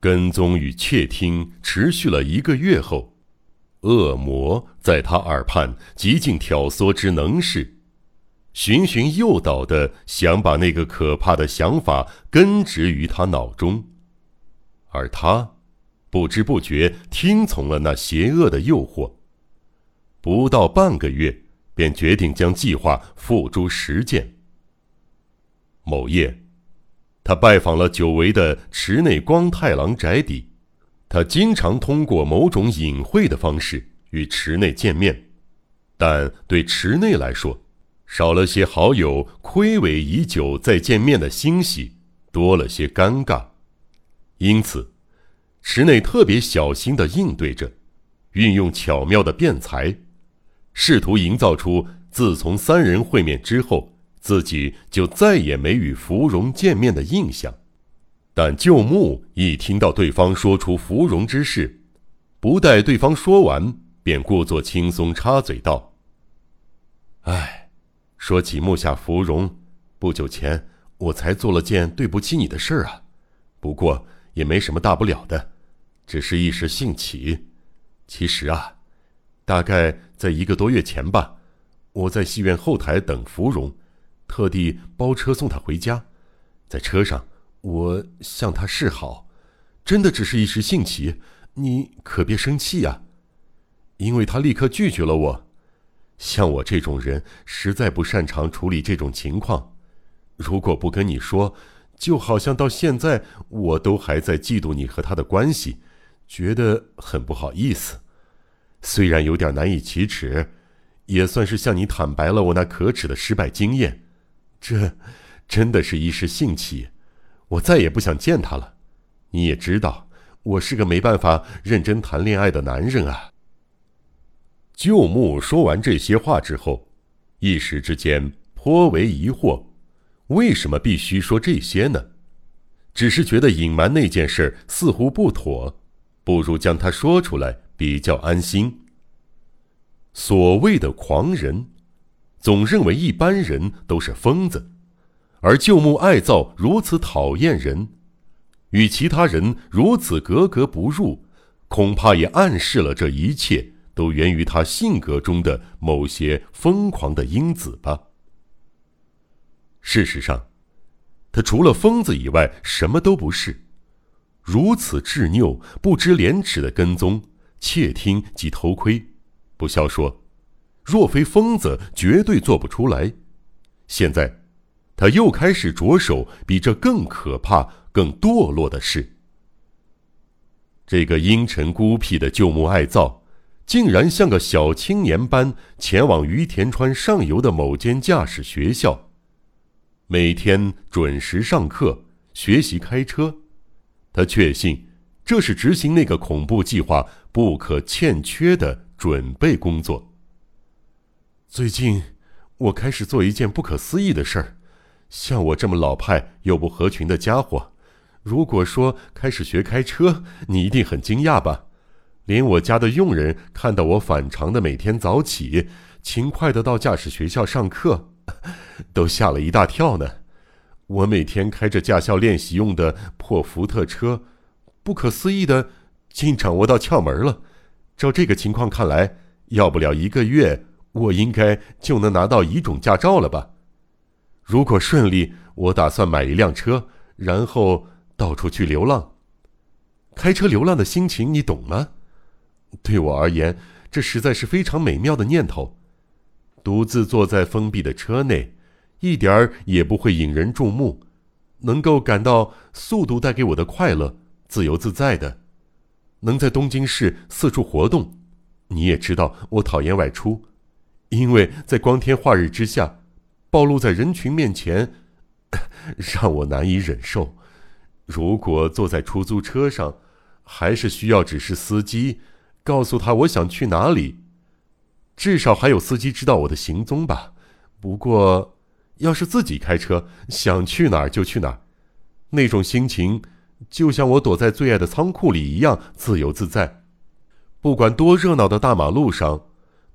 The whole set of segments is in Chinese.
跟踪与窃听持续了一个月后，恶魔在他耳畔极尽挑唆之能事，循循诱导的想把那个可怕的想法根植于他脑中，而他不知不觉听从了那邪恶的诱惑。不到半个月，便决定将计划付诸实践。某夜。他拜访了久违的池内光太郎宅邸，他经常通过某种隐晦的方式与池内见面，但对池内来说，少了些好友亏违已久再见面的欣喜，多了些尴尬，因此，池内特别小心地应对着，运用巧妙的辩才，试图营造出自从三人会面之后。自己就再也没与芙蓉见面的印象，但旧木一听到对方说出芙蓉之事，不待对方说完，便故作轻松插嘴道：“哎，说起木下芙蓉，不久前我才做了件对不起你的事儿啊，不过也没什么大不了的，只是一时兴起。其实啊，大概在一个多月前吧，我在戏院后台等芙蓉。”特地包车送他回家，在车上我向他示好，真的只是一时兴起，你可别生气呀。因为他立刻拒绝了我，像我这种人实在不擅长处理这种情况，如果不跟你说，就好像到现在我都还在嫉妒你和他的关系，觉得很不好意思，虽然有点难以启齿，也算是向你坦白了我那可耻的失败经验。这真的是一时兴起，我再也不想见他了。你也知道，我是个没办法认真谈恋爱的男人啊。旧木说完这些话之后，一时之间颇为疑惑：为什么必须说这些呢？只是觉得隐瞒那件事似乎不妥，不如将它说出来比较安心。所谓的狂人。总认为一般人都是疯子，而旧木爱造如此讨厌人，与其他人如此格格不入，恐怕也暗示了这一切都源于他性格中的某些疯狂的因子吧。事实上，他除了疯子以外什么都不是，如此执拗、不知廉耻的跟踪、窃听及偷窥，不消说。若非疯子，绝对做不出来。现在，他又开始着手比这更可怕、更堕落的事。这个阴沉孤僻的旧木爱造，竟然像个小青年般前往于田川上游的某间驾驶学校，每天准时上课、学习开车。他确信，这是执行那个恐怖计划不可欠缺的准备工作。最近，我开始做一件不可思议的事儿。像我这么老派又不合群的家伙，如果说开始学开车，你一定很惊讶吧？连我家的佣人看到我反常的每天早起，勤快的到驾驶学校上课，都吓了一大跳呢。我每天开着驾校练习用的破福特车，不可思议的竟掌握到窍门了。照这个情况看来，要不了一个月。我应该就能拿到乙种驾照了吧？如果顺利，我打算买一辆车，然后到处去流浪。开车流浪的心情你懂吗？对我而言，这实在是非常美妙的念头。独自坐在封闭的车内，一点儿也不会引人注目，能够感到速度带给我的快乐，自由自在的，能在东京市四处活动。你也知道，我讨厌外出。因为在光天化日之下，暴露在人群面前，让我难以忍受。如果坐在出租车上，还是需要指示司机，告诉他我想去哪里，至少还有司机知道我的行踪吧。不过，要是自己开车，想去哪儿就去哪儿，那种心情就像我躲在最爱的仓库里一样自由自在。不管多热闹的大马路上。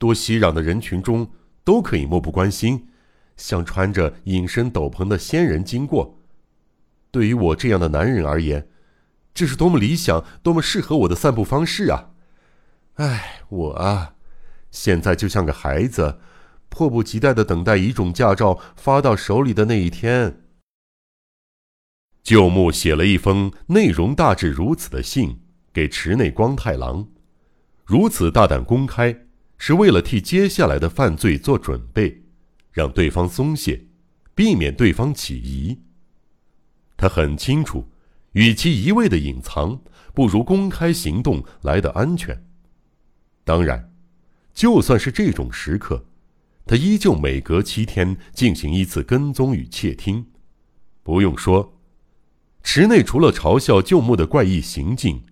多熙攘的人群中，都可以漠不关心，像穿着隐身斗篷的仙人经过。对于我这样的男人而言，这是多么理想、多么适合我的散步方式啊！哎，我啊，现在就像个孩子，迫不及待的等待一种驾照发到手里的那一天。旧木写了一封内容大致如此的信给池内光太郎，如此大胆公开，是为了替接下来的犯罪做准备，让对方松懈，避免对方起疑。他很清楚，与其一味的隐藏，不如公开行动来的安全。当然，就算是这种时刻，他依旧每隔七天进行一次跟踪与窃听。不用说。池内除了嘲笑旧木的怪异行径，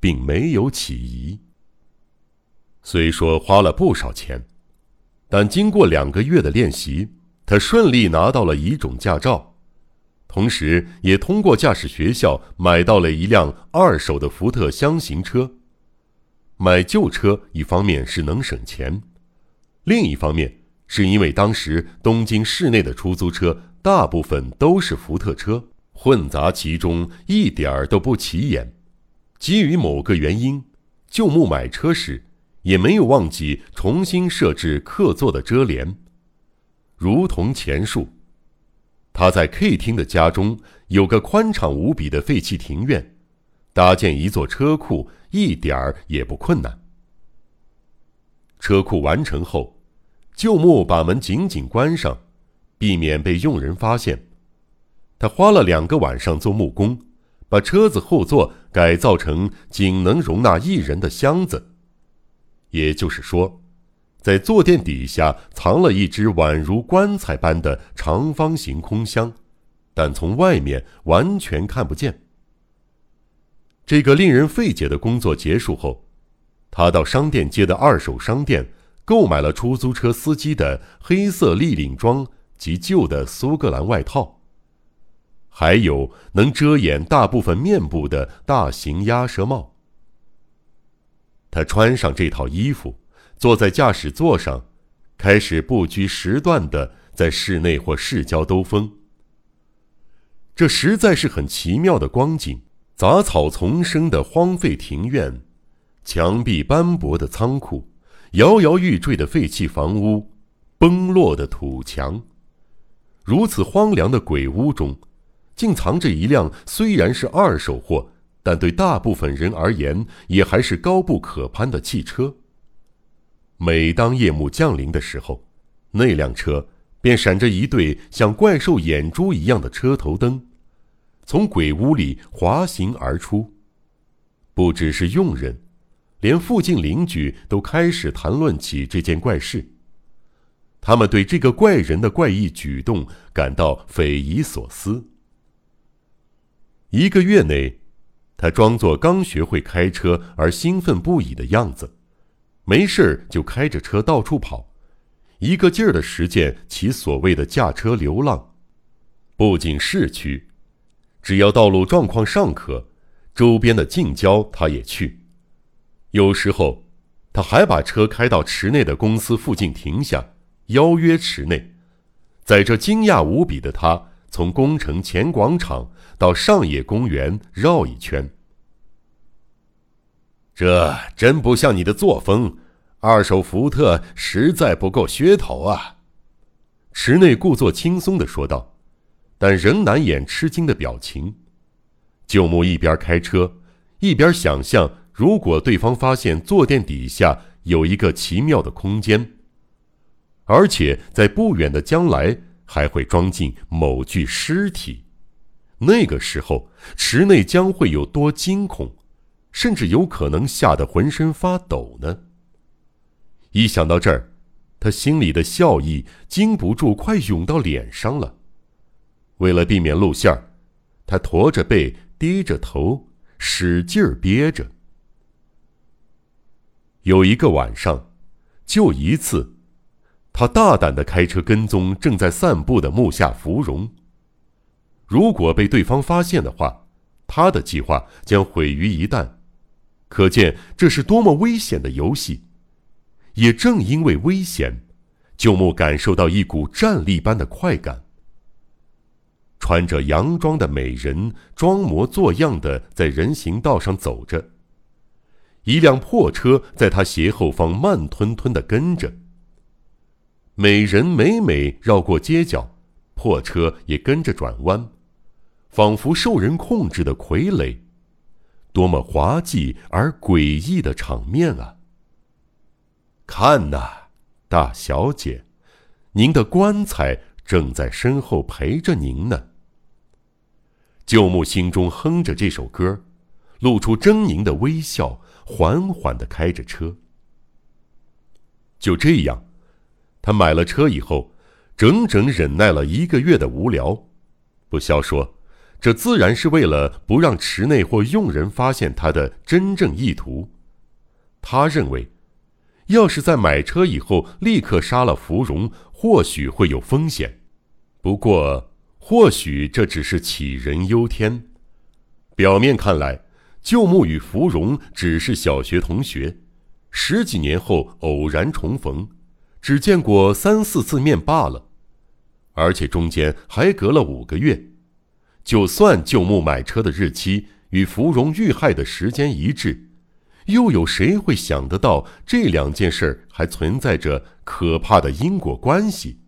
并没有起疑。虽说花了不少钱，但经过两个月的练习，他顺利拿到了乙种驾照，同时也通过驾驶学校买到了一辆二手的福特箱型车。买旧车一方面是能省钱，另一方面是因为当时东京市内的出租车大部分都是福特车。混杂其中，一点儿都不起眼。基于某个原因，旧木买车时也没有忘记重新设置客座的遮帘。如同前述，他在 K 厅的家中有个宽敞无比的废弃庭院，搭建一座车库一点儿也不困难。车库完成后，旧木把门紧紧关上，避免被佣人发现。他花了两个晚上做木工，把车子后座改造成仅能容纳一人的箱子。也就是说，在坐垫底下藏了一只宛如棺材般的长方形空箱，但从外面完全看不见。这个令人费解的工作结束后，他到商店街的二手商店购买了出租车司机的黑色立领装及旧的苏格兰外套。还有能遮掩大部分面部的大型鸭舌帽。他穿上这套衣服，坐在驾驶座上，开始不拘时断的在室内或市郊兜风。这实在是很奇妙的光景：杂草丛生的荒废庭院，墙壁斑驳的仓库，摇摇欲坠的废弃房屋，崩落的土墙。如此荒凉的鬼屋中。竟藏着一辆虽然是二手货，但对大部分人而言也还是高不可攀的汽车。每当夜幕降临的时候，那辆车便闪着一对像怪兽眼珠一样的车头灯，从鬼屋里滑行而出。不只是佣人，连附近邻居都开始谈论起这件怪事。他们对这个怪人的怪异举动感到匪夷所思。一个月内，他装作刚学会开车而兴奋不已的样子，没事就开着车到处跑，一个劲儿的实践其所谓的驾车流浪。不仅市区，只要道路状况尚可，周边的近郊他也去。有时候，他还把车开到池内的公司附近停下，邀约池内。在这惊讶无比的他。从宫城前广场到上野公园绕一圈，这真不像你的作风。二手福特实在不够噱头啊！池内故作轻松的说道，但仍难掩吃惊的表情。旧木一边开车，一边想象，如果对方发现坐垫底下有一个奇妙的空间，而且在不远的将来。还会装进某具尸体，那个时候池内将会有多惊恐，甚至有可能吓得浑身发抖呢。一想到这儿，他心里的笑意禁不住快涌到脸上了。为了避免露馅儿，他驼着背，低着头，使劲儿憋着。有一个晚上，就一次。他大胆的开车跟踪正在散步的木下芙蓉。如果被对方发现的话，他的计划将毁于一旦。可见这是多么危险的游戏。也正因为危险，旧木感受到一股战栗般的快感。穿着洋装的美人装模作样的在人行道上走着。一辆破车在他斜后方慢吞吞的跟着。美人每每绕过街角，破车也跟着转弯，仿佛受人控制的傀儡。多么滑稽而诡异的场面啊！看呐，大小姐，您的棺材正在身后陪着您呢。舅母心中哼着这首歌，露出狰狞的微笑，缓缓的开着车。就这样，他买了车以后，整整忍耐了一个月的无聊。不消说。这自然是为了不让池内或佣人发现他的真正意图。他认为，要是在买车以后立刻杀了芙蓉，或许会有风险。不过，或许这只是杞人忧天。表面看来，旧木与芙蓉只是小学同学，十几年后偶然重逢，只见过三四次面罢了，而且中间还隔了五个月。就算旧木买车的日期与芙蓉遇害的时间一致，又有谁会想得到这两件事还存在着可怕的因果关系？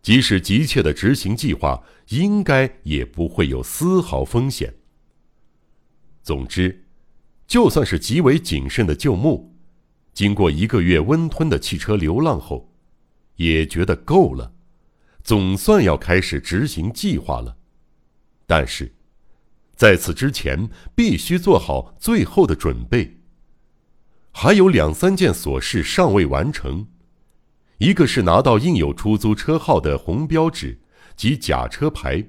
即使急切的执行计划，应该也不会有丝毫风险。总之，就算是极为谨慎的旧木，经过一个月温吞的汽车流浪后，也觉得够了，总算要开始执行计划了。但是，在此之前，必须做好最后的准备。还有两三件琐事尚未完成，一个是拿到印有出租车号的红标纸及假车牌，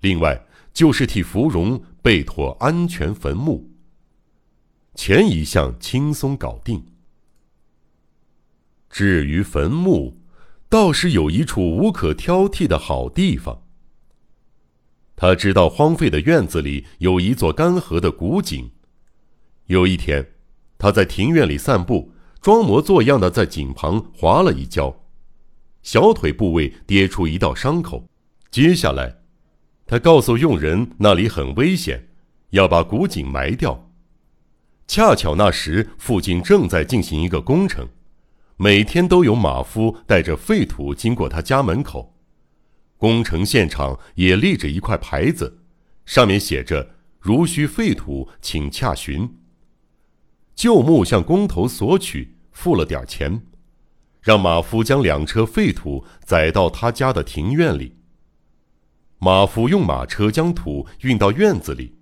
另外就是替芙蓉备妥安全坟墓。前一项轻松搞定，至于坟墓，倒是有一处无可挑剔的好地方。他知道荒废的院子里有一座干涸的古井。有一天，他在庭院里散步，装模作样的在井旁滑了一跤，小腿部位跌出一道伤口。接下来，他告诉佣人那里很危险，要把古井埋掉。恰巧那时附近正在进行一个工程，每天都有马夫带着废土经过他家门口。工程现场也立着一块牌子，上面写着“如需废土，请洽询”。旧木向工头索取，付了点钱，让马夫将两车废土载到他家的庭院里。马夫用马车将土运到院子里，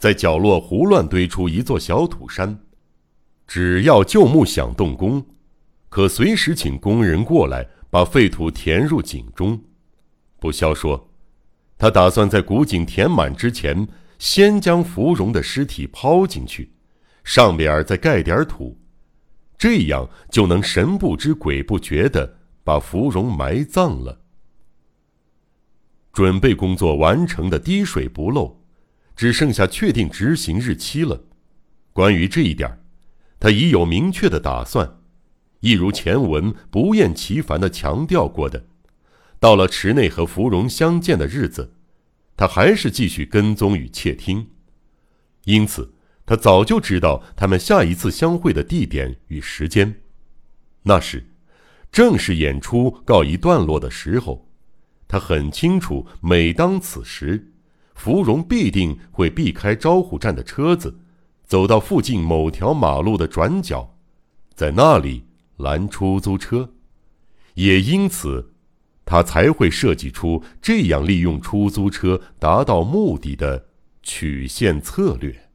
在角落胡乱堆出一座小土山。只要旧木想动工，可随时请工人过来把废土填入井中。不消说，他打算在古井填满之前，先将芙蓉的尸体抛进去，上边再盖点土，这样就能神不知鬼不觉的把芙蓉埋葬了。准备工作完成的滴水不漏，只剩下确定执行日期了。关于这一点，他已有明确的打算，一如前文不厌其烦的强调过的。到了池内和芙蓉相见的日子，他还是继续跟踪与窃听，因此他早就知道他们下一次相会的地点与时间，那时正是演出告一段落的时候。他很清楚，每当此时，芙蓉必定会避开招呼站的车子，走到附近某条马路的转角，在那里拦出租车，也因此。他才会设计出这样利用出租车达到目的的曲线策略。